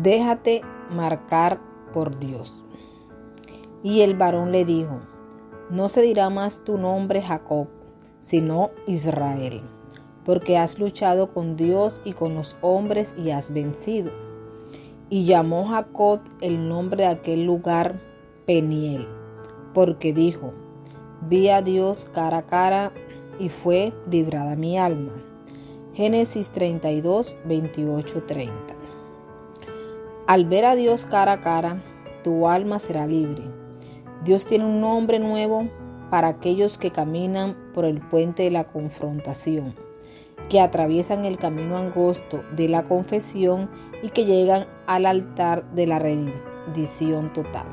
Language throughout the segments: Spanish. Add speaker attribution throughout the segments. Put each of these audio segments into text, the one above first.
Speaker 1: déjate marcar por Dios. Y el varón le dijo, no se dirá más tu nombre Jacob, sino Israel, porque has luchado con Dios y con los hombres y has vencido. Y llamó Jacob el nombre de aquel lugar Peniel, porque dijo, vi a Dios cara a cara y fue librada mi alma. Génesis 32, 28, 30. Al ver a Dios cara a cara, tu alma será libre. Dios tiene un nombre nuevo para aquellos que caminan por el puente de la confrontación, que atraviesan el camino angosto de la confesión y que llegan al altar de la rendición total.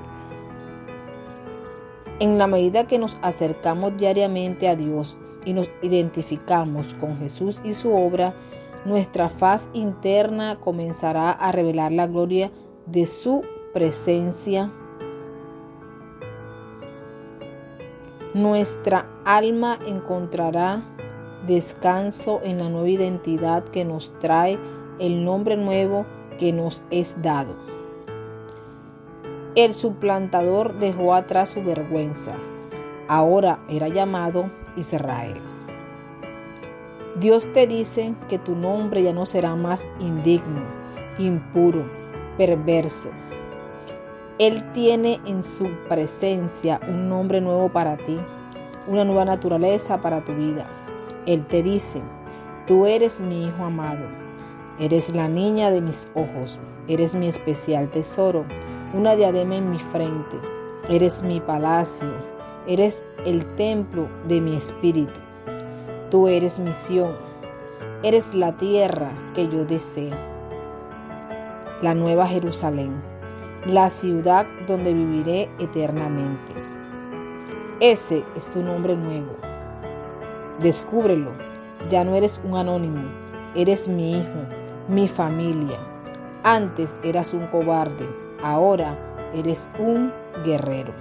Speaker 1: En la medida que nos acercamos diariamente a Dios y nos identificamos con Jesús y su obra, nuestra faz interna comenzará a revelar la gloria de su presencia. Nuestra alma encontrará descanso en la nueva identidad que nos trae el nombre nuevo que nos es dado. El suplantador dejó atrás su vergüenza. Ahora era llamado Israel. Dios te dice que tu nombre ya no será más indigno, impuro, perverso. Él tiene en su presencia un nombre nuevo para ti, una nueva naturaleza para tu vida. Él te dice, tú eres mi hijo amado, eres la niña de mis ojos, eres mi especial tesoro una diadema en mi frente. Eres mi palacio, eres el templo de mi espíritu. Tú eres mi Sión, eres la tierra que yo deseo. La nueva Jerusalén, la ciudad donde viviré eternamente. Ese es tu nombre nuevo. Descúbrelo, ya no eres un anónimo, eres mi hijo, mi familia. Antes eras un cobarde, ahora eres un guerrero.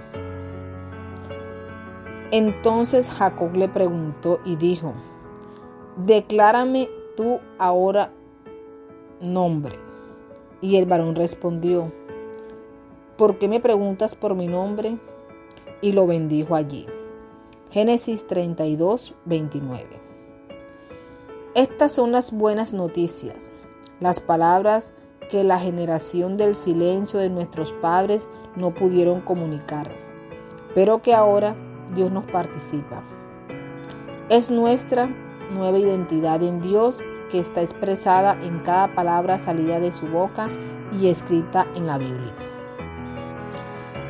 Speaker 1: Entonces Jacob le preguntó y dijo, declárame tú ahora nombre. Y el varón respondió, ¿por qué me preguntas por mi nombre? Y lo bendijo allí. Génesis 32, 29. Estas son las buenas noticias, las palabras que la generación del silencio de nuestros padres no pudieron comunicar, pero que ahora Dios nos participa. Es nuestra nueva identidad en Dios que está expresada en cada palabra salida de su boca y escrita en la Biblia.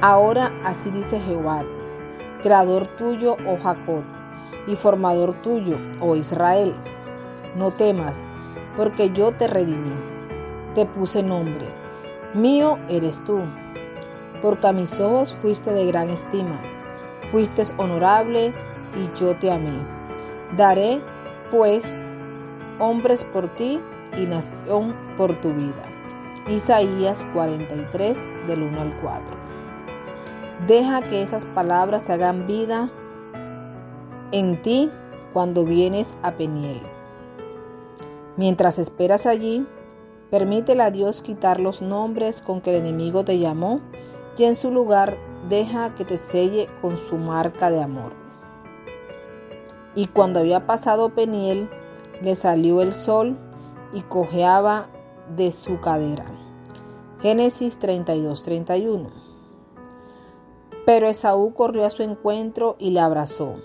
Speaker 1: Ahora así dice Jehová, creador tuyo, oh Jacob, y formador tuyo, oh Israel. No temas, porque yo te redimí te puse nombre. Mío eres tú, porque a mis ojos fuiste de gran estima, fuiste honorable y yo te amé. Daré, pues, hombres por ti y nación por tu vida. Isaías 43 del 1 al 4. Deja que esas palabras se hagan vida en ti cuando vienes a Peniel. Mientras esperas allí, Permítele a Dios quitar los nombres con que el enemigo te llamó y en su lugar deja que te selle con su marca de amor. Y cuando había pasado Peniel, le salió el sol y cojeaba de su cadera. Génesis 32-31. Pero Esaú corrió a su encuentro y le abrazó,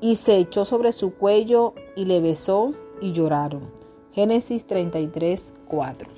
Speaker 1: y se echó sobre su cuello y le besó y lloraron. Génesis 33, 4.